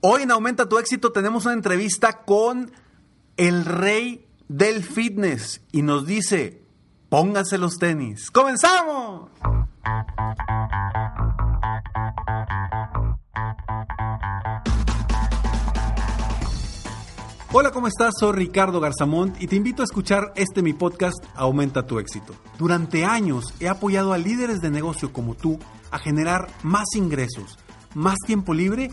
Hoy en Aumenta tu éxito tenemos una entrevista con el rey del fitness y nos dice, pónganse los tenis. ¡Comenzamos! Hola, ¿cómo estás? Soy Ricardo Garzamont y te invito a escuchar este mi podcast Aumenta tu éxito. Durante años he apoyado a líderes de negocio como tú a generar más ingresos, más tiempo libre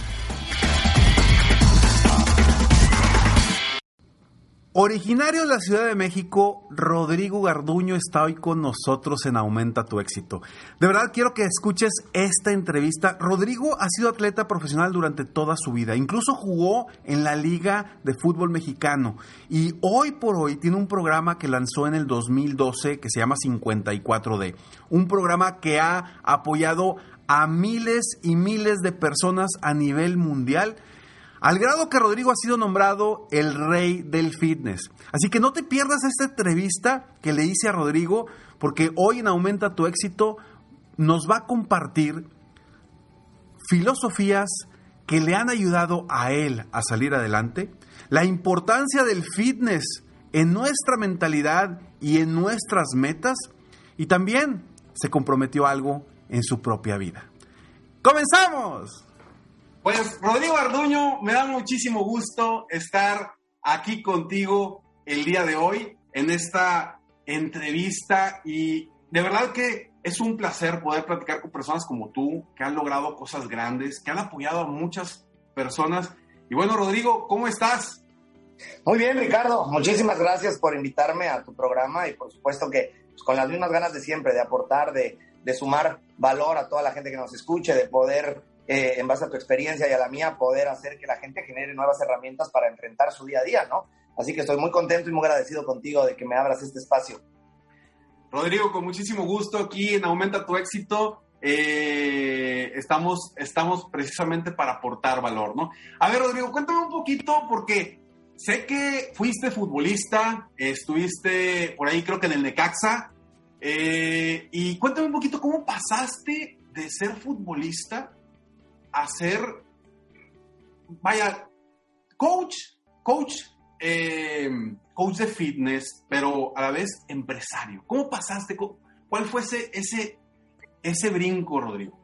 Originario de la Ciudad de México, Rodrigo Garduño está hoy con nosotros en Aumenta tu éxito. De verdad quiero que escuches esta entrevista. Rodrigo ha sido atleta profesional durante toda su vida, incluso jugó en la Liga de Fútbol Mexicano y hoy por hoy tiene un programa que lanzó en el 2012 que se llama 54D, un programa que ha apoyado a miles y miles de personas a nivel mundial al grado que Rodrigo ha sido nombrado el rey del fitness. Así que no te pierdas esta entrevista que le hice a Rodrigo, porque hoy en Aumenta tu éxito nos va a compartir filosofías que le han ayudado a él a salir adelante, la importancia del fitness en nuestra mentalidad y en nuestras metas, y también se comprometió algo en su propia vida. ¡Comenzamos! Pues Rodrigo Arduño, me da muchísimo gusto estar aquí contigo el día de hoy en esta entrevista y de verdad que es un placer poder platicar con personas como tú que han logrado cosas grandes, que han apoyado a muchas personas. Y bueno, Rodrigo, ¿cómo estás? Muy bien, Ricardo. Muchísimas gracias por invitarme a tu programa y por supuesto que pues, con las mismas ganas de siempre, de aportar, de, de sumar valor a toda la gente que nos escuche, de poder eh, en base a tu experiencia y a la mía, poder hacer que la gente genere nuevas herramientas para enfrentar su día a día, ¿no? Así que estoy muy contento y muy agradecido contigo de que me abras este espacio. Rodrigo, con muchísimo gusto aquí en Aumenta tu éxito. Eh, estamos, estamos precisamente para aportar valor, ¿no? A ver, Rodrigo, cuéntame un poquito porque sé que fuiste futbolista, estuviste por ahí creo que en el Necaxa, eh, y cuéntame un poquito cómo pasaste de ser futbolista hacer, vaya, coach, coach, eh, coach de fitness, pero a la vez empresario. ¿Cómo pasaste? ¿Cuál fue ese, ese, ese brinco, Rodrigo?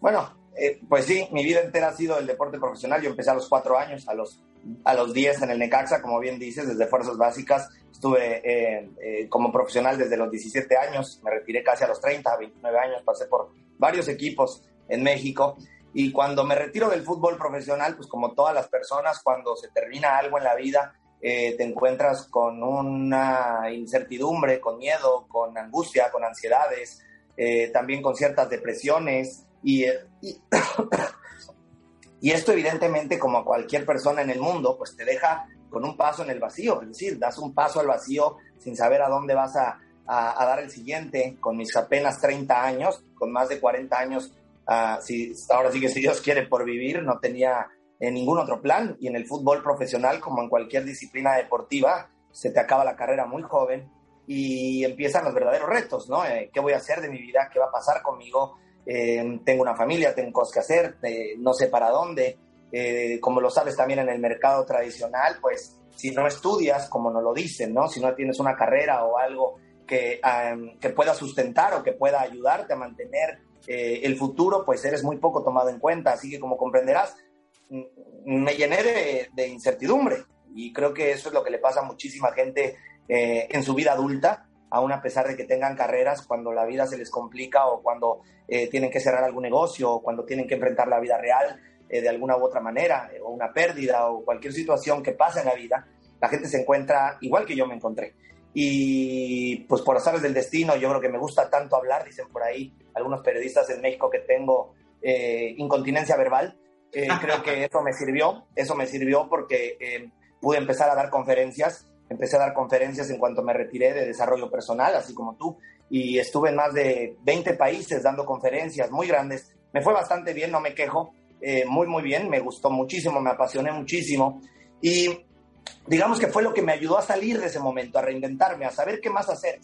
Bueno, eh, pues sí, mi vida entera ha sido el deporte profesional. Yo empecé a los cuatro años, a los, a los diez en el Necaxa, como bien dices, desde fuerzas básicas. Estuve eh, como profesional desde los 17 años, me retiré casi a los 30, 29 años, pasé por varios equipos en México y cuando me retiro del fútbol profesional, pues como todas las personas, cuando se termina algo en la vida, eh, te encuentras con una incertidumbre, con miedo, con angustia, con ansiedades, eh, también con ciertas depresiones. Y, y, y, esto evidentemente, como a cualquier persona en el mundo, pues te deja con un paso en el vacío. Es decir, das un paso al vacío sin saber a dónde vas a, a, a dar el siguiente. Con mis apenas 30 años, con más de 40 años Ah, si, ahora sí que si Dios quiere por vivir, no tenía eh, ningún otro plan. Y en el fútbol profesional, como en cualquier disciplina deportiva, se te acaba la carrera muy joven y empiezan los verdaderos retos, ¿no? Eh, ¿Qué voy a hacer de mi vida? ¿Qué va a pasar conmigo? Eh, tengo una familia, tengo cosas que hacer, no sé para dónde. como lo sabes también en el mercado tradicional, pues si no estudias, como nos lo dicen, ¿no? Si no tienes una carrera o algo que, que pueda sustentar o que pueda ayudarte a mantener eh, el futuro, pues eres muy poco tomado en cuenta. Así que como comprenderás, me llené de, incertidumbre y creo que eso es lo que le pasa a muchísima gente eh, en su vida adulta, aún a pesar de que tengan carreras, cuando la vida se les complica o cuando eh, tienen que cerrar algún negocio o cuando tienen que enfrentar la vida real de alguna u otra manera, o una pérdida o cualquier situación que pasa en la vida, la gente se encuentra igual que yo me encontré. Y pues por azares del destino, yo creo que me gusta tanto hablar, dicen por ahí algunos periodistas en México que tengo eh, incontinencia verbal. Eh, creo que eso me sirvió, eso me sirvió porque eh, pude empezar a dar conferencias empecé a dar conferencias en cuanto me retiré de desarrollo personal, así como tú, y estuve en más de 20 países dando conferencias muy grandes. Me fue bastante bien, no me quejo, eh, muy, muy bien, me gustó muchísimo, me apasioné muchísimo. Y digamos que fue lo que me ayudó a salir de ese momento, a reinventarme, a saber qué más hacer,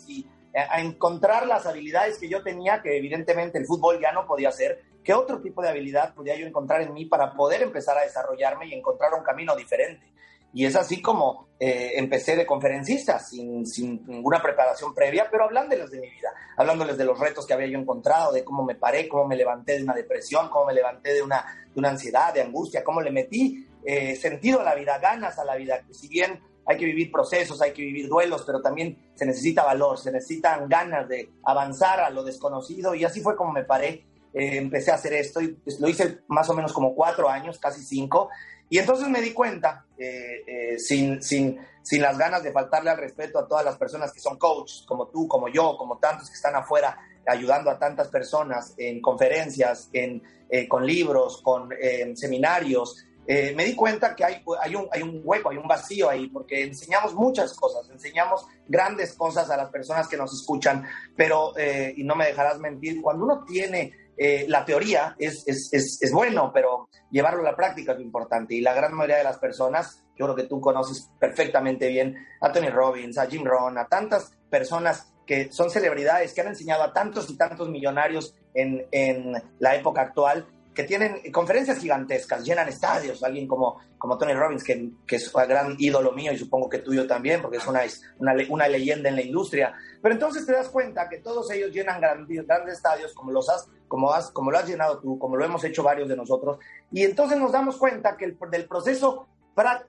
a encontrar las habilidades que yo tenía, que evidentemente el fútbol ya no podía hacer, qué otro tipo de habilidad podía yo encontrar en mí para poder empezar a desarrollarme y encontrar un camino diferente. Y es así como eh, empecé de conferencista, sin, sin, ninguna preparación previa, pero hablándoles de mi vida, hablándoles de los retos que había yo encontrado, de cómo me paré, cómo me levanté de una depresión, cómo me levanté de una, de una ansiedad, de angustia, cómo le metí eh, sentido a la vida, ganas a la vida. Si bien hay que vivir procesos, hay que vivir duelos, pero también se necesita valor, se necesitan ganas de avanzar a lo desconocido y así fue como me paré. Eh, empecé a hacer esto y pues, lo hice más o menos como cuatro años, casi cinco, y entonces me di cuenta, eh, eh, sin, sin, sin las ganas de faltarle al respeto a todas las personas que son coaches, como tú, como yo, como tantos que están afuera ayudando a tantas personas en conferencias, en, con libros, con seminarios, me di cuenta que hay, un, hueco, hay un vacío ahí, porque enseñamos muchas cosas, enseñamos grandes cosas a las personas que nos escuchan, pero, y no me dejarás mentir, cuando uno tiene eh, la teoría es, bueno, pero llevarlo a la práctica es lo importante. Y la gran mayoría de las personas, yo creo que tú conoces perfectamente bien a Tony Robbins, a Jim Rohn, a tantas personas que son celebridades, que han enseñado a tantos y tantos millonarios en la época actual, que tienen conferencias gigantescas, llenan estadios, alguien como, como Tony Robbins, que, que es un gran ídolo mío y supongo que tuyo también, porque es una, una, una leyenda en la industria. Pero entonces te das cuenta que todos ellos llenan grandes, grandes estadios como, los has, como, has, como lo has llenado tú, como lo hemos hecho varios de nosotros, y entonces nos damos cuenta que el, del proceso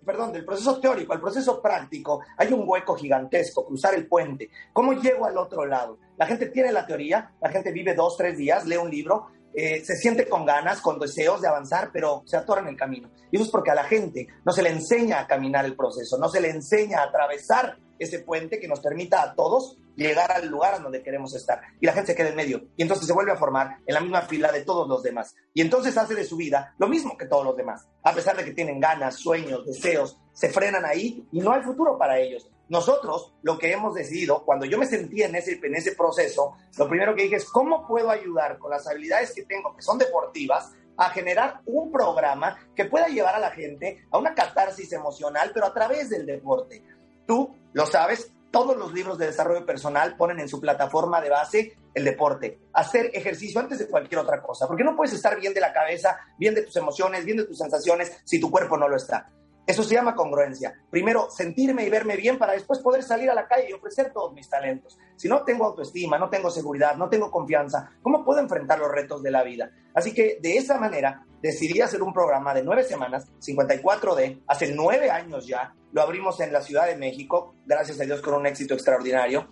perdón, del proceso teórico al proceso práctico, hay un hueco gigantesco, cruzar el puente. ¿Cómo llego al otro lado? La gente tiene la teoría, la gente vive dos, tres días, lee un libro, eh, se siente con ganas, con deseos de avanzar, pero se atora en el camino. Y eso es porque a la gente no se le enseña a caminar el proceso, no se le enseña a atravesar ese puente que nos permita a todos llegar al lugar a donde queremos estar. Y la gente se queda en medio. Y entonces se vuelve a formar en la misma fila de todos los demás. Y entonces hace de su vida lo mismo que todos los demás. A pesar de que tienen ganas, sueños, deseos, se frenan ahí y no hay futuro para ellos. Nosotros lo que hemos decidido, cuando yo me sentí en ese, en ese proceso, lo primero que dije es, ¿cómo puedo ayudar con las habilidades que tengo, que son deportivas, a generar un programa que pueda llevar a la gente a una catarsis emocional, pero a través del deporte? Tú lo sabes, todos los libros de desarrollo personal ponen en su plataforma de base el deporte, hacer ejercicio antes de cualquier otra cosa, porque no puedes estar bien de la cabeza, bien de tus emociones, bien de tus sensaciones si tu cuerpo no lo está. Eso se llama congruencia. Primero, sentirme y verme bien para después poder salir a la calle y ofrecer todos mis talentos. Si no tengo autoestima, no tengo seguridad, no tengo confianza, ¿cómo puedo enfrentar los retos de la vida? Así que de esa manera decidí hacer un programa de nueve semanas, 54D, hace nueve años ya. Lo abrimos en la Ciudad de México, gracias a Dios con un éxito extraordinario.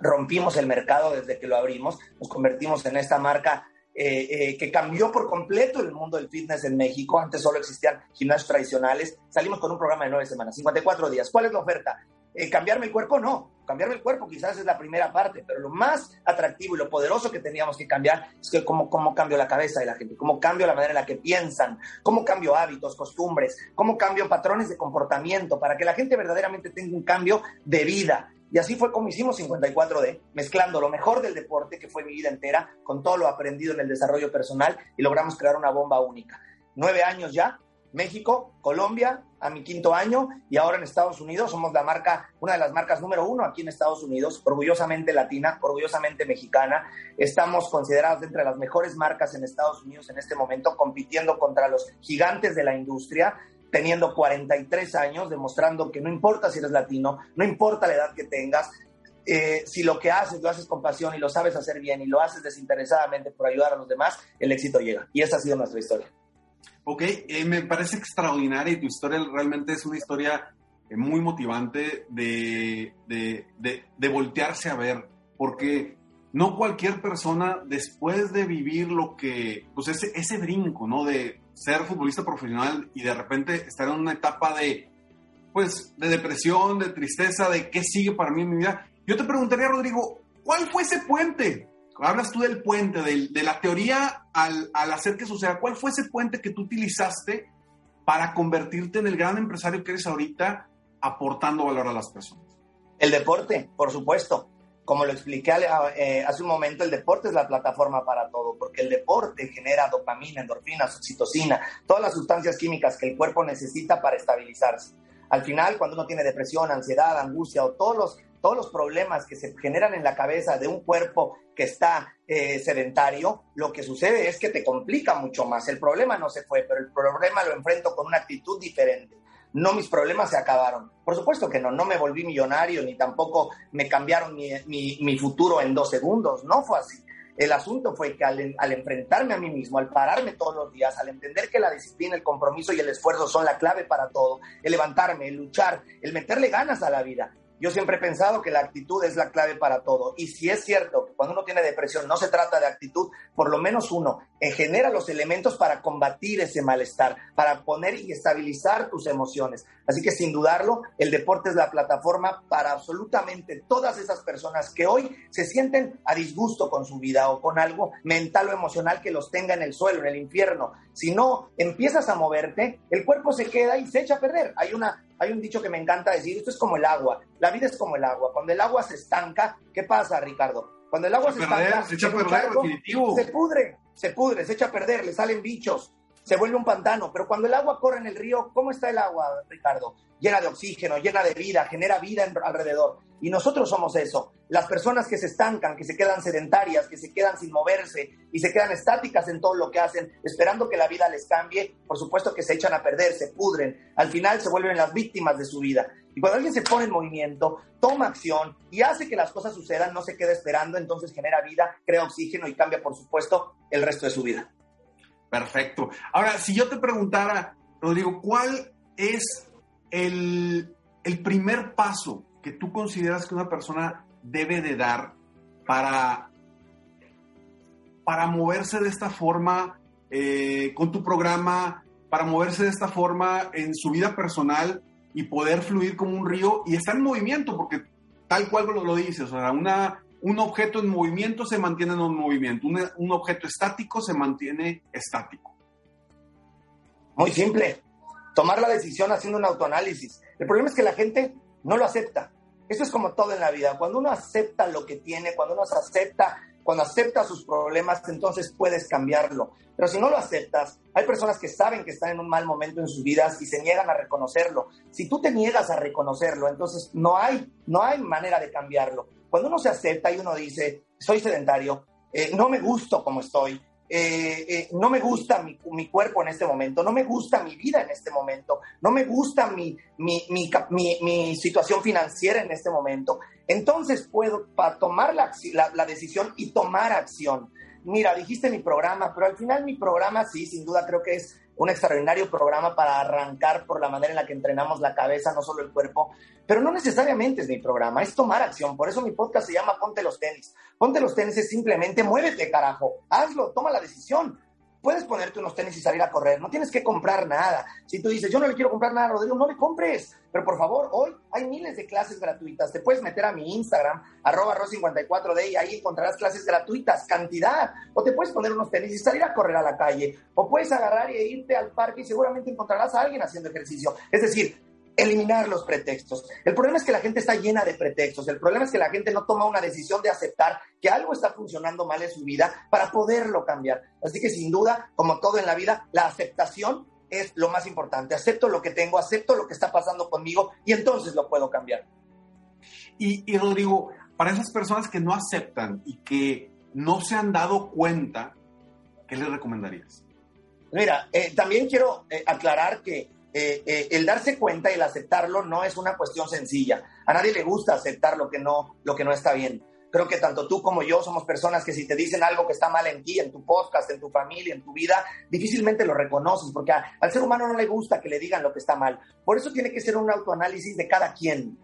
Rompimos el mercado desde que lo abrimos, nos convertimos en esta marca eh, eh, que cambió por completo el mundo del fitness en México. Antes solo existían gimnasios tradicionales. Salimos con un programa de nueve semanas, 54 días. ¿Cuál es la oferta? Eh, ¿Cambiarme el cuerpo? No. Cambiarme el cuerpo quizás es la primera parte, pero lo más atractivo y lo poderoso que teníamos que cambiar es que cómo, cómo cambio la cabeza de la gente, cómo cambio la manera en la que piensan, cómo cambio hábitos, costumbres, cómo cambio patrones de comportamiento para que la gente verdaderamente tenga un cambio de vida. Y así fue como hicimos 54D, mezclando lo mejor del deporte, que fue mi vida entera, con todo lo aprendido en el desarrollo personal y logramos crear una bomba única. Nueve años ya, México, Colombia, a mi quinto año y ahora en Estados Unidos somos la marca, una de las marcas número uno aquí en Estados Unidos, orgullosamente latina, orgullosamente mexicana. Estamos considerados entre las mejores marcas en Estados Unidos en este momento, compitiendo contra los gigantes de la industria teniendo 43 años, demostrando que no importa si eres latino, no importa la edad que tengas, eh, si lo que haces lo haces con pasión y lo sabes hacer bien y lo haces desinteresadamente por ayudar a los demás, el éxito llega. Y esa ha sido nuestra historia. Ok, eh, me parece extraordinaria y tu historia realmente es una historia eh, muy motivante de, de, de, voltearse a ver, porque no cualquier persona después de vivir lo que, pues ese, ese brinco, ¿no? De ser futbolista profesional y de repente estar en una etapa de, pues, de depresión, de tristeza, de qué sigue para mí en mi vida. Yo te preguntaría, Rodrigo, ¿cuál fue ese puente? Hablas tú del puente, de, la teoría al, al hacer que suceda. ¿Cuál fue ese puente que tú utilizaste para convertirte en el gran empresario que eres ahorita aportando valor a las personas? El deporte, por supuesto. Como lo expliqué eh, hace un momento, el deporte es la plataforma para todo, porque el deporte genera dopamina, endorfinas, oxitocina, todas las sustancias químicas que el cuerpo necesita para estabilizarse. Al final, cuando uno tiene depresión, ansiedad, angustia o todos los, todos los problemas que se generan en la cabeza de un cuerpo que está eh, sedentario, lo que sucede es que te complica mucho más. El problema no se fue, pero el problema lo enfrento con una actitud diferente no mis problemas se acabaron. Por supuesto que no, no me volví millonario ni tampoco me cambiaron mi, futuro en dos segundos, no fue así. El asunto fue que al, al, enfrentarme a mí mismo, al pararme todos los días, al entender que la disciplina, el compromiso y el esfuerzo son la clave para todo, el levantarme, el luchar, el meterle ganas a la vida, yo siempre he pensado que la actitud es la clave para todo. Y si es cierto que cuando uno tiene depresión no se trata de actitud, por lo menos uno eh, genera los elementos para combatir ese malestar, para poner y estabilizar tus emociones. Así que sin dudarlo, el deporte es la plataforma para absolutamente todas esas personas que hoy se sienten a disgusto con su vida o con algo mental o emocional que los tenga en el suelo, en el infierno. Si no empiezas a moverte, el cuerpo se queda y se echa a perder. Hay una hay un dicho que me encanta decir, esto es como el agua, la vida es como el agua, cuando el agua se estanca, ¿qué pasa, Ricardo? Cuando el agua se, estanca, se, echa a perder, se pudre, se pudre, se echa a perder, le salen bichos, se vuelve un pantano, pero cuando el agua corre en el río, ¿cómo está el agua, Ricardo? Llena de oxígeno, llena de vida, genera vida alrededor. Y nosotros somos eso. Las personas que se estancan, que se quedan sedentarias, que se quedan sin moverse y se quedan estáticas en todo lo que hacen, esperando que la vida les cambie, por supuesto que se echan a perder, se pudren. Al final se vuelven las víctimas de su vida. Y cuando alguien se pone en movimiento, toma acción y hace que las cosas sucedan, no se queda esperando, entonces genera vida, crea oxígeno y cambia, por supuesto, el resto de su vida. Perfecto. Ahora, si yo te preguntara, Rodrigo, ¿cuál es el, el primer paso que tú consideras que una persona debe de dar para, para moverse de esta forma eh, con tu programa, para moverse de esta forma en su vida personal y poder fluir como un río y estar en movimiento, porque tal cual lo, lo dices, o sea, una, un objeto en movimiento se mantiene en un movimiento, un, objeto estático se mantiene estático. Muy simple, tomar la decisión haciendo un autoanálisis. El problema es que la gente no lo acepta. Eso es como todo en la vida. Cuando uno acepta lo que tiene, cuando uno acepta, cuando acepta sus problemas, entonces puedes cambiarlo. Pero si no lo aceptas, hay personas que saben que están en un mal momento en sus vidas y se niegan a reconocerlo. Si tú te niegas a reconocerlo, entonces no hay, no hay manera de cambiarlo. Cuando uno se acepta y uno dice, soy sedentario, eh, no me gusto como estoy, eh, eh, no me gusta mi, mi, cuerpo en este momento, no me gusta mi vida en este momento, no me gusta mi, mi, mi situación financiera en este momento, entonces puedo para tomar la, la, decisión y tomar acción. Mira, dijiste mi programa, pero al final mi programa sí, sin duda creo que es un extraordinario programa para arrancar por la manera en la que entrenamos la cabeza, no solo el cuerpo, pero no necesariamente es mi programa, es tomar acción. Por eso mi podcast se llama Ponte los tenis. Ponte los tenis es simplemente muévete, carajo, hazlo, toma la decisión. Puedes ponerte unos tenis y salir a correr, no tienes que comprar nada. Si tú dices, yo no le quiero comprar nada a Rodrigo, no le compres. Pero por favor, hoy hay miles de clases gratuitas. Te puedes meter a mi Instagram, arroba ro54d, y ahí encontrarás clases gratuitas, cantidad. O te puedes poner unos tenis y salir a correr a la calle. O puedes agarrar e irte al parque y seguramente encontrarás a alguien haciendo ejercicio. Es decir, eliminar los pretextos. El problema es que la gente está llena de pretextos. El problema es que la gente no toma una decisión de aceptar que algo está funcionando mal en su vida para poderlo cambiar. Así que sin duda, como todo en la vida, la aceptación es lo más importante. Acepto lo que tengo, acepto lo que está pasando conmigo y entonces lo puedo cambiar. Y, y Rodrigo, para esas personas que no aceptan y que no se han dado cuenta, ¿qué les recomendarías? Mira, eh, también quiero eh, aclarar que eh, eh, el darse cuenta y el aceptarlo no es una cuestión sencilla. A nadie le gusta aceptar lo que no, lo que no está bien. Creo que tanto tú como yo somos personas que si te dicen algo que está mal en ti, en tu podcast, en tu familia, en tu vida, difícilmente lo reconoces, porque al ser humano no le gusta que le digan lo que está mal. Por eso tiene que ser un autoanálisis de cada quien.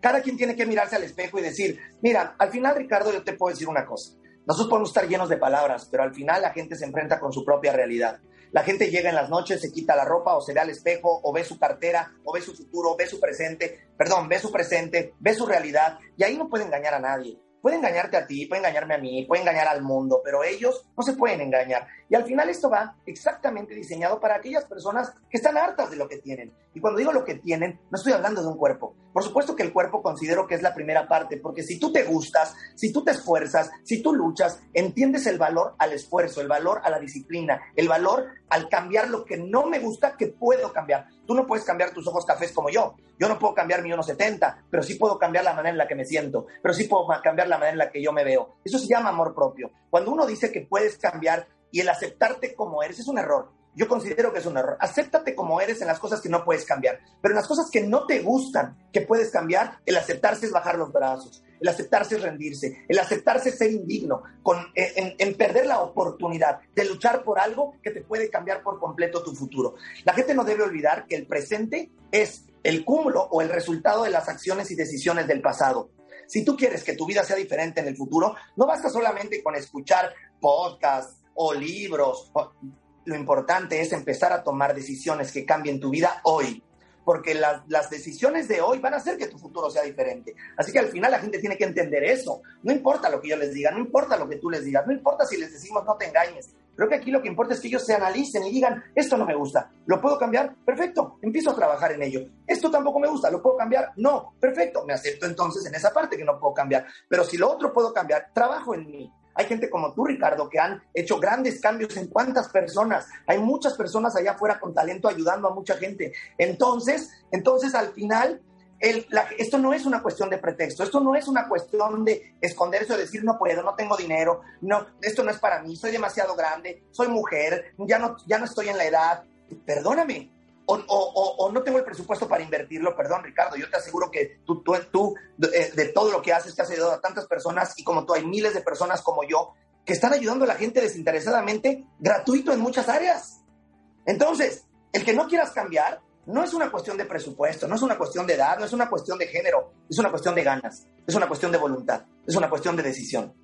Cada quien tiene que mirarse al espejo y decir, mira, al final, Ricardo, yo te puedo decir una cosa. Nosotros podemos estar llenos de palabras, pero al final la gente se enfrenta con su propia realidad. La gente llega en las noches, se quita la ropa o se ve al espejo o ve su cartera o ve su futuro, ve su presente, perdón, ve su presente, ve su realidad y ahí no puede engañar a nadie. puede engañarte a ti, puede engañarme a mí, puede engañar al mundo, pero ellos no se pueden engañar. Y al final esto va exactamente diseñado para aquellas personas que están hartas de lo que tienen. Y cuando digo lo que tienen, no estoy hablando de un cuerpo. Por supuesto que el cuerpo considero que es la primera parte, porque si tú te gustas, si tú te esfuerzas, si tú luchas, entiendes el valor al esfuerzo, el valor a la disciplina, el valor al cambiar lo que no me gusta, que puedo cambiar. Tú no puedes cambiar tus ojos cafés como yo. Yo no puedo cambiar mi 1,70, pero sí puedo cambiar la manera en la que me siento, pero sí puedo cambiar la manera en la que yo me veo. Eso se llama amor propio. Cuando uno dice que puedes cambiar y el aceptarte como eres es un error. Yo considero que es un error. Acéptate como eres en las cosas que no puedes cambiar, pero en las cosas que no te gustan, que puedes cambiar, el aceptarse es bajar los brazos, el aceptarse es rendirse, el aceptarse es ser indigno, con, en, en, perder la oportunidad de luchar por algo que te puede cambiar por completo tu futuro. La gente no debe olvidar que el presente es el cúmulo o el resultado de las acciones y decisiones del pasado. Si tú quieres que tu vida sea diferente en el futuro, no basta solamente con escuchar podcasts o libros. Lo importante es empezar a tomar decisiones que cambien tu vida hoy porque las, las, decisiones de hoy van a hacer que tu futuro sea diferente. Así que al final la gente tiene que entender eso. No importa lo que yo les diga, no importa lo que tú les digas, no importa si les decimos no te engañes. Creo que aquí lo que importa es que ellos se analicen y digan, esto no me gusta, ¿lo puedo cambiar? Perfecto, empiezo a trabajar en ello. Esto tampoco me gusta, ¿lo puedo cambiar? No, perfecto, me acepto entonces en esa parte que no puedo cambiar. Pero si lo otro puedo cambiar, trabajo en mí. Hay gente como tú, Ricardo, que han hecho grandes cambios en cuántas personas. Hay muchas personas allá afuera con talento ayudando a mucha gente. Entonces, entonces al final, el, la, esto no es una cuestión de pretexto, esto no es una cuestión de esconderse o decir no puedo, no tengo dinero, no, esto no es para mí, soy demasiado grande, soy mujer, ya no, ya no estoy en la edad. Perdóname, o, no tengo el presupuesto para invertirlo, perdón Ricardo, yo te aseguro que tú, tú, de, de, todo lo que haces, te has ayudado a tantas personas y como tú hay miles de personas como yo que están ayudando a la gente desinteresadamente, gratuito en muchas áreas. Entonces, el que no quieras cambiar no es una cuestión de presupuesto, no es una cuestión de edad, no es una cuestión de género, es una cuestión de ganas, es una cuestión de voluntad, es una cuestión de decisión.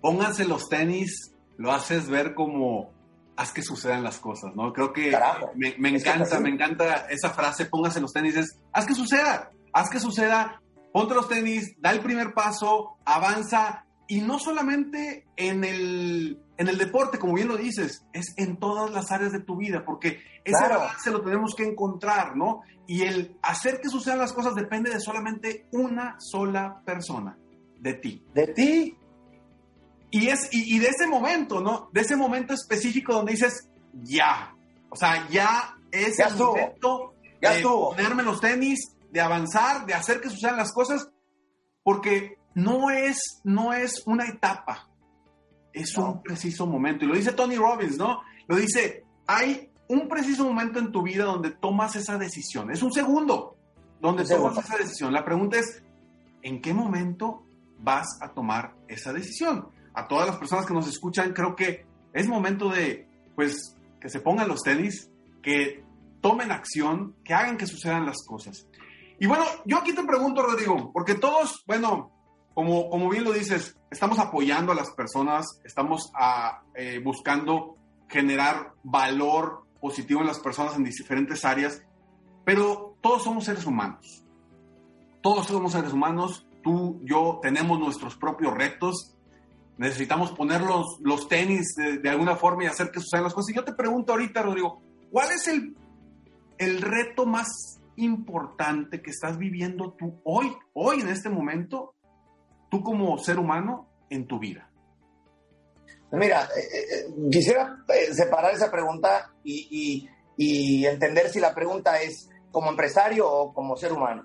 Pónganse los tenis, lo haces ver como haz que sucedan las cosas, ¿no? Creo que Carajo, me, me encanta, me encanta esa frase, póngase los tenis, es, haz que suceda, haz que suceda, ponte los tenis, da el primer paso, avanza, y no solamente en el, en el deporte, como bien lo dices, es en todas las áreas de tu vida, porque ese Claro. balance lo tenemos que encontrar, ¿no? Y el hacer que sucedan las cosas depende de solamente una sola persona, de ti. De ti, Y, es, y, y de ese momento, ¿no? De ese momento específico donde dices, ya. O sea, ya es Ya el estuvo. momento Ya de estuvo. ponerme los tenis, de avanzar, de hacer que sucedan las cosas, porque no es, no es una etapa, es No. un preciso momento. Y lo dice Tony Robbins, ¿no? Lo dice, hay un preciso momento en tu vida donde tomas esa decisión. Es un segundo donde Un tomas segundo. esa decisión. La pregunta es, ¿en qué momento vas a tomar esa decisión? A todas las personas que nos escuchan, creo que es momento de, pues, que se pongan los tenis, que tomen acción, que hagan que sucedan las cosas. Y bueno, yo aquí te pregunto, Rodrigo, porque todos, bueno, como, como bien lo dices, estamos apoyando a las personas, estamos a, eh, buscando generar valor positivo en las personas en diferentes áreas, pero todos somos seres humanos. Todos somos seres humanos, tú, yo, tenemos nuestros propios retos, necesitamos poner los, los tenis de, de alguna forma y hacer que sucedan las cosas. Y yo te pregunto ahorita, Rodrigo, ¿cuál es el, el reto más importante que estás viviendo tú hoy, hoy en este momento, tú como ser humano en tu vida? Mira, eh, eh, quisiera eh, separar esa pregunta y, y- y entender si la pregunta es como empresario o como ser humano.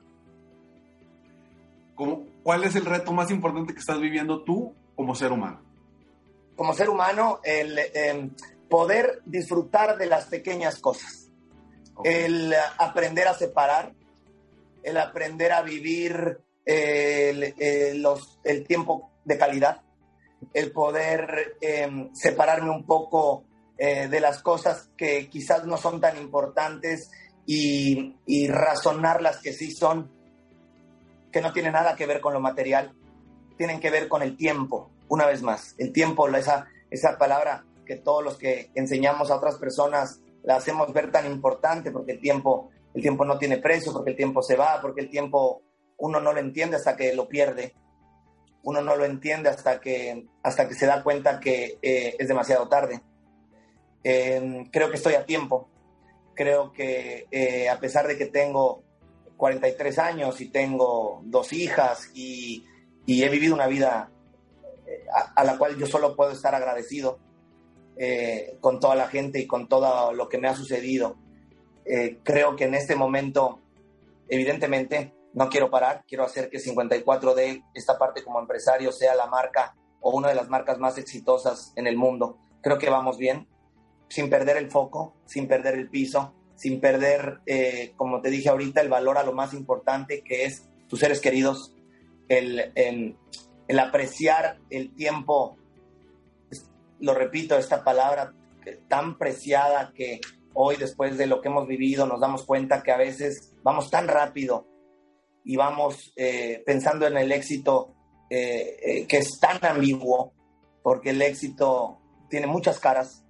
¿Cómo- ¿Cuál es el reto más importante que estás viviendo tú como ser humano? Como ser humano, el poder disfrutar de las pequeñas cosas, el aprender a separar, el aprender a vivir el, los- el tiempo de calidad, el poder eh, separarme un poco eh, de las cosas que quizás no son tan importantes y, y razonar las que sí son, que no tienen nada que ver con lo material, tienen que ver con el tiempo, una vez más. El tiempo, esa, esa palabra que todos los que enseñamos a otras personas la hacemos ver tan importante, porque el tiempo, el tiempo no tiene precio, porque el tiempo se va, porque el tiempo uno no lo entiende hasta que lo pierde. uno no lo entiende hasta que, hasta que se da cuenta que eh, es demasiado tarde. Em, creo que estoy a tiempo. Creo que eh, a pesar de que tengo 43 años y tengo dos hijas y, he vivido una vida eh, a, la cual yo solo puedo estar agradecido con toda la gente y con todo lo que me ha sucedido, creo que en este momento, evidentemente, no quiero parar, quiero hacer que 54D, esta parte como empresario, sea la marca o una de las marcas más exitosas en el mundo. Creo que vamos bien, sin perder el foco, sin perder el piso, sin perder, eh, como te dije ahorita, el valor a lo más importante que es tus seres queridos, el, el apreciar el tiempo, lo repito, esta palabra tan preciada que hoy después de lo que hemos vivido nos damos cuenta que a veces vamos tan rápido y vamos eh, pensando en el éxito eh, eh, que es tan ambiguo, porque el éxito tiene muchas caras,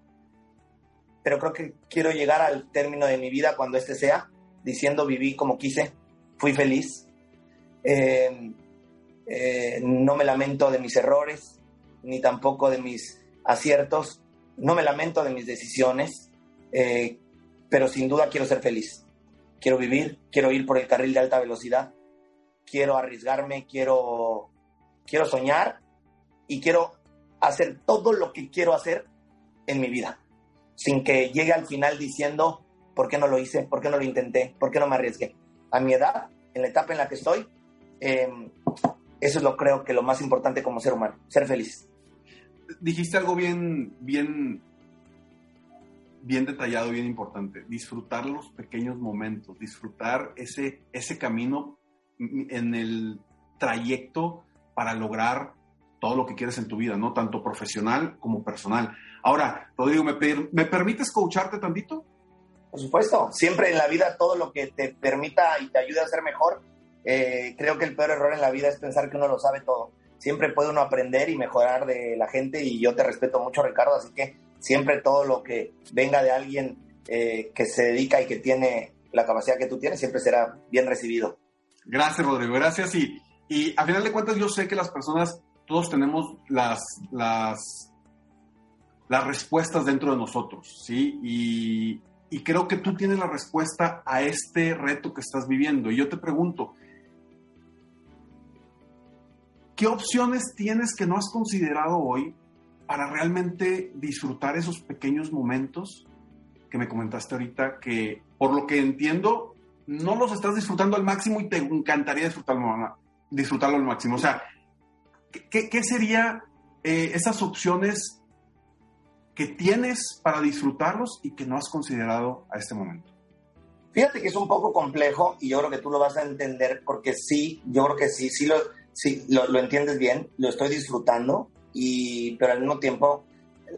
pero creo que quiero llegar al término de mi vida cuando este sea, diciendo viví como quise, fui feliz, no me lamento de mis errores, ni tampoco de mis aciertos, no me lamento de mis decisiones, pero sin duda quiero ser feliz. Quiero vivir, quiero ir por el carril de alta velocidad, quiero arriesgarme, quiero, quiero soñar y quiero hacer todo lo que quiero hacer en mi vida, sin que llegue al final diciendo, ¿por qué no lo hice? ¿Por qué no lo intenté? ¿Por qué no me arriesgué? A mi edad, en la etapa en la que estoy, em, eso es lo creo que lo más importante como ser humano, ser feliz. Dijiste algo bien, bien, bien detallado, bien importante. Disfrutar los pequeños momentos, disfrutar ese, ese camino en el trayecto para lograr todo lo que quieres en tu vida, ¿no? Tanto profesional como personal. Ahora, Rodrigo, ¿me, ¿me permites coacharte tantito? Por supuesto, siempre en la vida todo lo que te permita y te ayude a ser mejor. Eh, creo que el peor error en la vida es pensar que uno lo sabe todo. Siempre puede uno aprender y mejorar de la gente y yo te respeto mucho, Ricardo, así que siempre todo lo que venga de alguien eh, que se dedica y que tiene la capacidad que tú tienes, siempre será bien recibido. Gracias, Rodrigo, gracias. Y, y a final de cuentas yo sé que las personas, todos tenemos las, las, las respuestas dentro de nosotros, ¿sí? Y, y creo que tú tienes la respuesta a este reto que estás viviendo. Y yo te pregunto, ¿qué opciones tienes que no has considerado hoy para realmente disfrutar esos pequeños momentos que me comentaste ahorita, que por lo que entiendo, no los estás disfrutando al máximo y te encantaría disfrutarlo, disfrutarlo al máximo. O sea, ¿qué, qué sería eh, esas opciones que tienes para disfrutarlos y que no has considerado a este momento? Fíjate que es un poco complejo y yo creo que tú lo vas a entender porque sí, yo creo que sí, sí lo, sí, lo, entiendes bien, lo estoy disfrutando, y, pero al mismo tiempo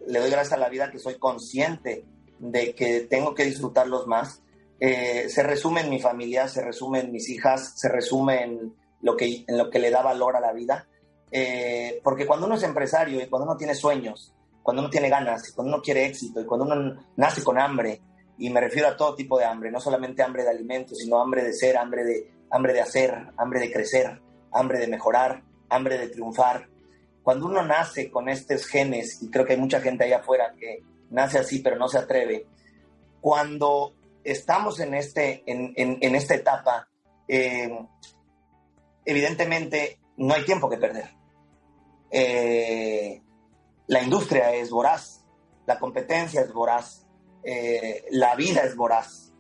le doy gracias a la vida que soy consciente de que tengo que disfrutarlos más eh, se resume en mi familia, se resume en mis hijas, se resume en lo que, en lo que le da valor a la vida. Eh, porque cuando uno es empresario y cuando uno tiene sueños, cuando uno tiene ganas, cuando uno quiere éxito y cuando uno nace con hambre, y me refiero a todo tipo de hambre, no solamente hambre de alimentos, sino hambre de ser, hambre de, hambre de hacer, hambre de crecer, hambre de mejorar, hambre de triunfar. Cuando uno nace con estos genes, y creo que hay mucha gente allá afuera que nace así pero no se atreve, cuando estamos en, este, en, en, esta etapa, eh, evidentemente no hay tiempo que perder. Eh, la industria es voraz, la competencia es voraz, eh, la vida es voraz.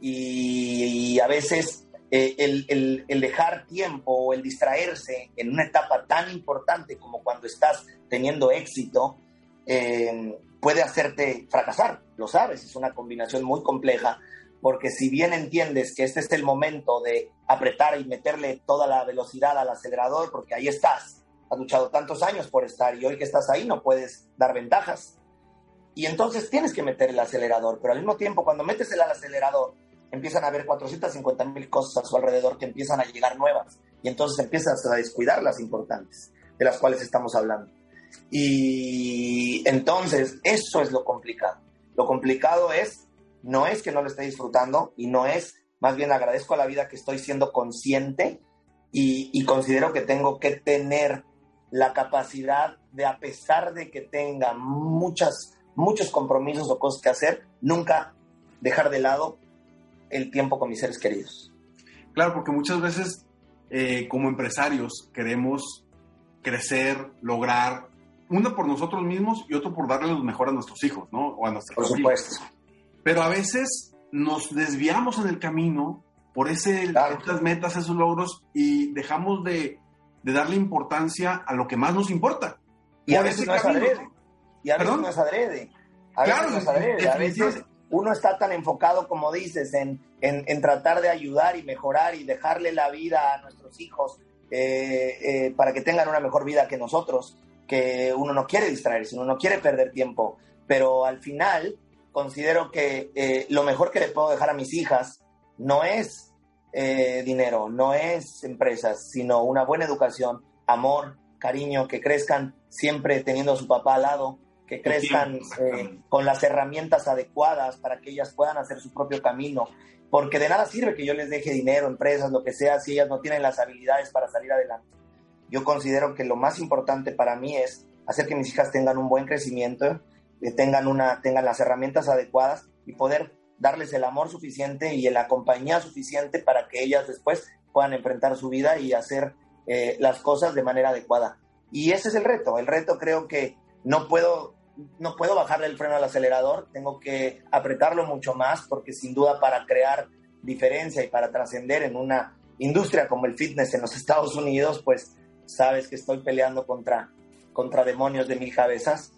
Y, a veces el, el, el, dejar tiempo o el distraerse en una etapa tan importante como cuando estás teniendo éxito puede hacerte fracasar, lo sabes, es una combinación muy compleja porque si bien entiendes que este es el momento de apretar y meterle toda la velocidad al acelerador, porque ahí estás, has luchado tantos años por estar y hoy que estás ahí no puedes dar ventajas. Y entonces tienes que meter el acelerador, pero al mismo tiempo cuando metes el acelerador empiezan a haber 450 mil cosas a su alrededor que empiezan a llegar nuevas y entonces empiezas a descuidar las importantes de las cuales estamos hablando. Y entonces eso es lo complicado. Lo complicado es no es que no lo esté disfrutando y no es, más bien agradezco a la vida que estoy siendo consciente y, considero que tengo que tener la capacidad de, a pesar de que tenga muchas, muchos compromisos o cosas que hacer, nunca dejar de lado el tiempo con mis seres queridos. Claro, porque muchas veces eh, como empresarios queremos crecer, lograr, uno por nosotros mismos y otro por darle lo mejor a nuestros hijos, ¿no? O a nuestros Por supuesto. Pero a veces nos desviamos en el camino por ese, esas metas, esos logros y dejamos de, de, darle importancia a lo que más nos importa. Y a veces no es adrede. Y a veces no es adrede. A veces no es adrede. A veces uno está tan enfocado, como dices, en, en, tratar de ayudar y mejorar y dejarle la vida a nuestros hijos eh, eh, para que tengan una mejor vida que nosotros, que uno no quiere distraerse, uno no quiere perder tiempo. Pero al final considero que eh, lo mejor que le puedo dejar a mis hijas no es dinero, no es empresas, sino una buena educación, amor, cariño, que crezcan siempre teniendo a su papá al lado, que crezcan eh, con las herramientas adecuadas para que ellas puedan hacer su propio camino. Porque de nada sirve que yo les deje dinero, empresas, lo que sea, si ellas no tienen las habilidades para salir adelante. Yo considero que lo más importante para mí es hacer que mis hijas tengan un buen crecimiento, que tengan, una, tengan las herramientas adecuadas y poder darles el amor suficiente y la compañía suficiente para que ellas después puedan enfrentar su vida y hacer eh, las cosas de manera adecuada. Y ese es el reto. El reto creo que no puedo no puedo bajarle el freno al acelerador, tengo que apretarlo mucho más porque sin duda para crear diferencia y para trascender en una industria como el fitness en los Estados Unidos, pues sabes que estoy peleando contra, contra demonios de mil cabezas.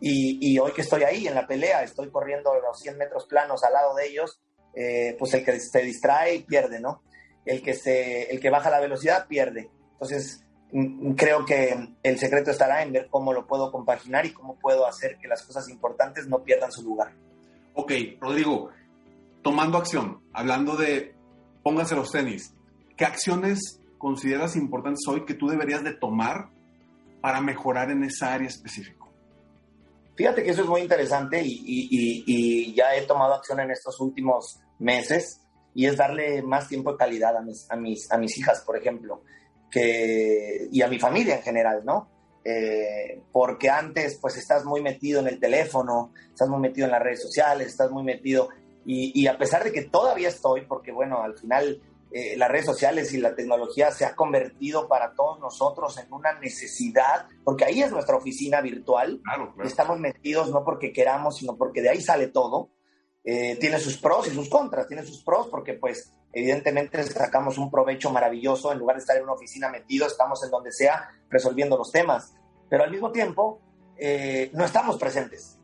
Y, y, hoy que estoy ahí en la pelea, estoy corriendo los 100 metros planos al lado de ellos, eh, pues el que se distrae pierde, ¿no? El que, se, el que baja la velocidad pierde. Entonces, creo que el secreto estará en ver cómo lo puedo compaginar y cómo puedo hacer que las cosas importantes no pierdan su lugar. Ok, Rodrigo, tomando acción, hablando de póngase los tenis, ¿qué acciones consideras importantes hoy que tú deberías de tomar para mejorar en esa área específica? Fíjate que eso es muy interesante y, y, y, ya he tomado acción en estos últimos meses y es darle más tiempo de calidad a mis, a mis, a mis hijas, por ejemplo que, y a mi familia en general, ¿no? Eh, porque antes pues estás muy metido en el teléfono, estás muy metido en las redes sociales, estás muy metido y, a pesar de que todavía estoy, porque bueno, al final eh, las redes sociales y la tecnología se ha convertido para todos nosotros en una necesidad, porque ahí es nuestra oficina virtual, estamos metidos no porque queramos, sino porque de ahí sale todo, eh, tiene sus pros y sus contras, tiene sus pros porque pues evidentemente sacamos un provecho maravilloso, en lugar de estar en una oficina metido, estamos en donde sea resolviendo los temas, pero al mismo tiempo eh, no estamos presentes.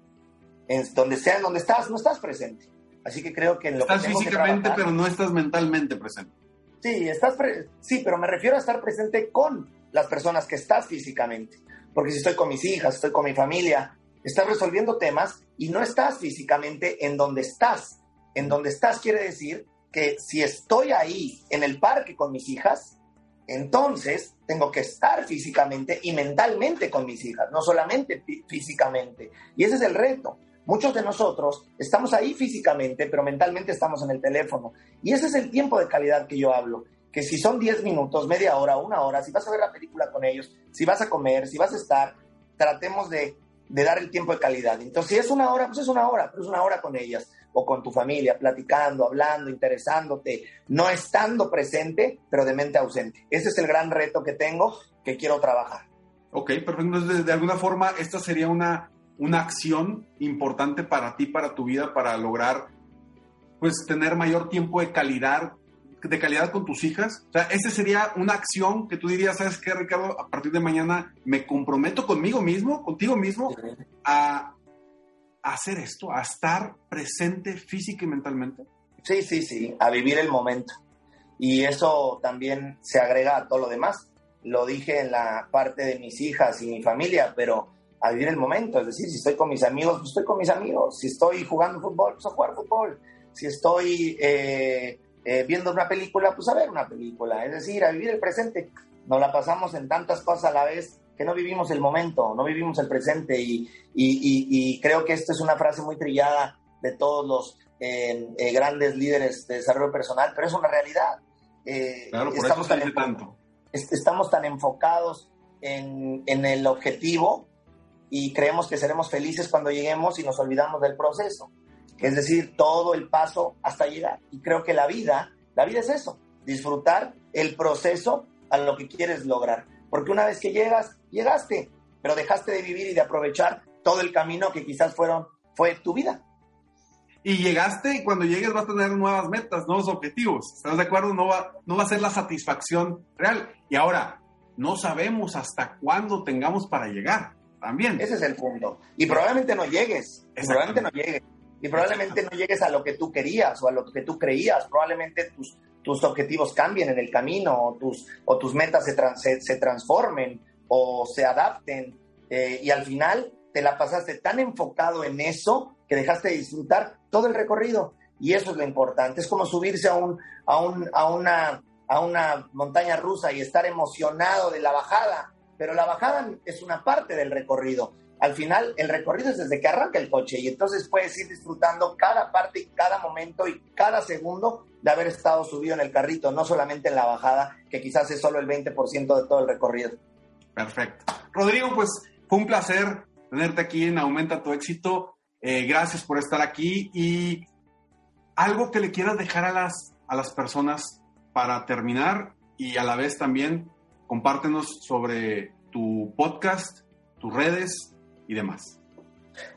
En donde sea en donde estás, no estás presente. Así que creo que en lo estás físicamente, pero no estás mentalmente presente. Sí, estás sí, pero me refiero a estar presente con las personas que estás físicamente. Porque si estoy con mis hijas, estoy con mi familia, estás resolviendo temas y no estás físicamente en donde estás. En donde estás quiere decir que si estoy ahí en el parque con mis hijas, entonces tengo que estar físicamente y mentalmente con mis hijas, no solamente físicamente. Y ese es el reto. Muchos de nosotros estamos ahí físicamente, pero mentalmente estamos en el teléfono. Y ese es el tiempo de calidad que yo hablo. Que si son 10 minutos, media hora, una hora, si vas a ver la película con ellos, si vas a comer, si vas a estar, tratemos de, de dar el tiempo de calidad. Entonces, si es una hora, pues es una hora, pero es una hora con ellas o con tu familia, platicando, hablando, interesándote, no estando presente, pero de mente ausente. Ese es el gran reto que tengo, que quiero trabajar. Ok, perfecto. Entonces, de, alguna forma, esta sería una, una acción importante para ti, para tu vida, para lograr, pues, tener mayor tiempo de calidad, de calidad con tus hijas. O sea, esa sería una acción que tú dirías, ¿sabes qué, Ricardo? A partir de mañana me comprometo conmigo mismo, contigo mismo, a hacer esto, a estar presente física y mentalmente? Sí, sí, sí, a vivir el momento. Y eso también se agrega a todo lo demás. Lo dije en la parte de mis hijas y mi familia, pero a vivir el momento. Es decir, si estoy con mis amigos, pues estoy con mis amigos. Si estoy jugando fútbol, pues a jugar fútbol. Si estoy eh, eh, viendo una película, pues a ver una película. Es decir, a vivir el presente. Nos la pasamos en tantas cosas a la vez que no vivimos el momento, no vivimos el presente y, y, creo que esta es una frase muy trillada de todos los eh, eh, grandes líderes de desarrollo personal, pero es una realidad. Eh, claro, por estamos, tan tanto. estamos tan enfocados en, en el objetivo y creemos que seremos felices cuando lleguemos y nos olvidamos del proceso. Es decir, todo el paso hasta llegar. Y creo que la vida, la vida es eso, disfrutar el proceso a lo que quieres lograr. Porque una vez que llegas, llegaste, pero dejaste de vivir y de aprovechar todo el camino que quizás fueron, fue tu vida. Y llegaste y cuando llegues vas a tener nuevas metas, nuevos objetivos. ¿Estás de acuerdo? No va, no va a ser la satisfacción real. Y ahora, no sabemos hasta cuándo tengamos para llegar. También. Ese es el punto. Y probablemente no llegues. Probablemente no llegues. Y probablemente no llegues a lo que tú querías o a lo que tú creías. Probablemente tus, tus objetivos cambien en el camino o tus, o tus metas se, se, transformen o se adapten. Eh, y al final te la pasaste tan enfocado en eso que dejaste de disfrutar todo el recorrido. Y eso es lo importante. Es como subirse a, un, a, un, a, una, a una montaña rusa y estar emocionado de la bajada. Pero la bajada es una parte del recorrido. Al final, el recorrido es desde que arranca el coche y entonces puedes ir disfrutando cada parte y cada momento y cada segundo de haber estado subido en el carrito, no solamente en la bajada, que quizás es solo el 20% de todo el recorrido. Perfecto. Rodrigo, pues fue un placer tenerte aquí en Aumenta tu éxito. Eh, gracias por estar aquí y algo que le quieras dejar a las, a las personas para terminar y a la vez también compártenos sobre tu podcast, tus redes y demás.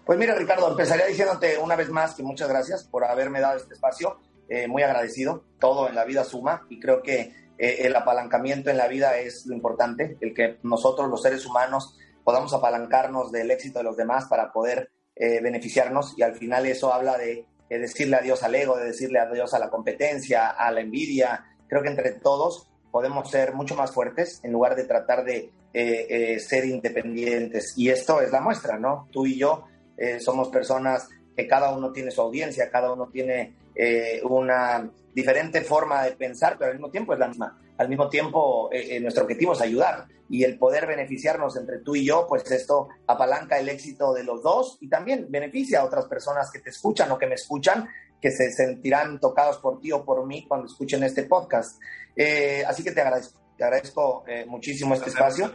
Pues mira, Ricardo, empezaría diciéndote una vez más que muchas gracias por haberme dado este espacio. Eh, muy agradecido. Todo en la vida suma y creo que eh, el apalancamiento en la vida es lo importante, el que nosotros los seres humanos podamos apalancarnos del éxito de los demás para poder eh, beneficiarnos y al final eso habla de decirle adiós al ego, de decirle adiós a la competencia, a la envidia. Creo que entre todos podemos ser mucho más fuertes en lugar de tratar de eh, eh, ser independientes. Y esto es la muestra, ¿no? Tú y yo somos personas que cada uno tiene su audiencia, cada uno tiene una diferente forma de pensar, pero al mismo tiempo es la misma. Al mismo tiempo, nuestro objetivo es ayudar y el poder beneficiarnos entre tú y yo, pues esto apalanca el éxito de los dos y también beneficia a otras personas que te escuchan o que me escuchan, que se sentirán tocados por ti o por mí cuando escuchen este podcast. Eh, así que te agradezco, te agradezco eh, muchísimo este espacio.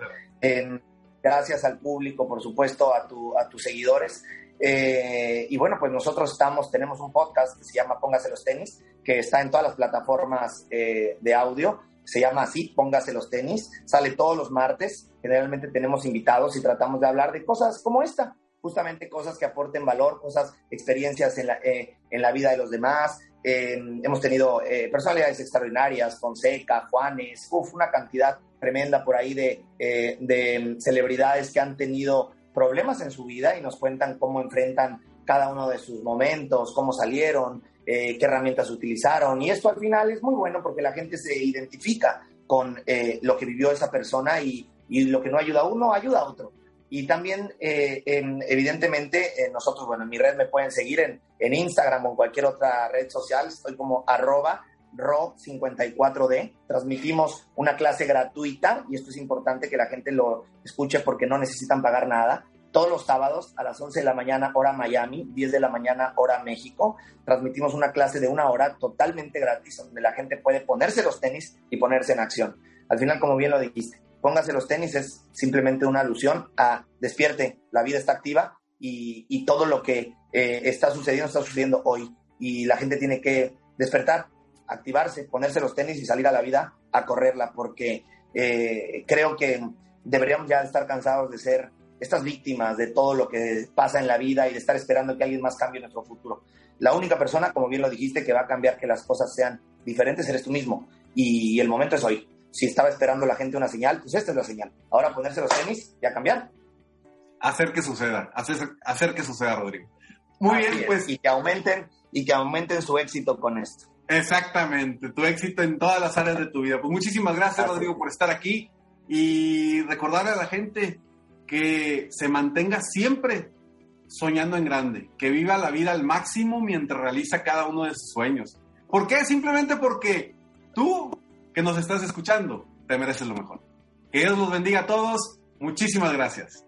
gracias al público, por supuesto, a, tu, a tus seguidores. Eh, y bueno, pues nosotros estamos, tenemos un podcast que se llama Póngase los tenis, que está en todas las plataformas de audio se llama así, póngase los tenis, sale todos los martes, generalmente tenemos invitados y tratamos de hablar de cosas como esta, justamente cosas que aporten valor, cosas, experiencias en la, eh, en la vida de los demás. Hemos tenido eh, personalidades extraordinarias, Fonseca, Juanes, uf, una cantidad tremenda por ahí de, eh, de celebridades que han tenido problemas en su vida y nos cuentan cómo enfrentan cada uno de sus momentos, cómo salieron, eh, qué herramientas utilizaron. Y esto al final es muy bueno porque la gente se identifica con eh, lo que vivió esa persona y, y, lo que no ayuda a uno, ayuda a otro. Y también, eh, evidentemente, nosotros, bueno, en mi red me pueden seguir en, en Instagram o en cualquier otra red social, estoy como arroba ro54d. Transmitimos una clase gratuita y esto es importante que la gente lo escuche porque no necesitan pagar nada todos los sábados a las 11 de la mañana hora Miami, 10 de la mañana hora México. Transmitimos una clase de una hora totalmente gratis donde la gente puede ponerse los tenis y ponerse en acción. Al final, como bien lo dijiste, póngase los tenis es simplemente una alusión a despierte, la vida está activa y, todo lo que eh, está sucediendo está sucediendo hoy. Y la gente tiene que despertar, activarse, ponerse los tenis y salir a la vida a correrla porque eh, creo que deberíamos ya estar cansados de ser estas víctimas de todo lo que pasa en la vida y de estar esperando que alguien más cambie nuestro futuro. La única persona, como bien lo dijiste, que va a cambiar que las cosas sean diferentes eres tú mismo. Y el momento es hoy. Si estaba esperando la gente una señal, pues esta es la señal. Ahora ponerse los tenis y a cambiar. Hacer que suceda, hacer, hacer que suceda, Rodrigo. Muy bien, pues. Y que aumenten, y que aumenten su éxito con esto. Exactamente, tu éxito en todas las áreas de tu vida. Pues muchísimas gracias, Rodrigo, por estar aquí y recordarle a la gente que se mantenga siempre soñando en grande, que viva la vida al máximo mientras realiza cada uno de sus sueños. ¿Por qué? Simplemente porque tú que nos estás escuchando te mereces lo mejor. Que Dios los bendiga a todos. Muchísimas gracias.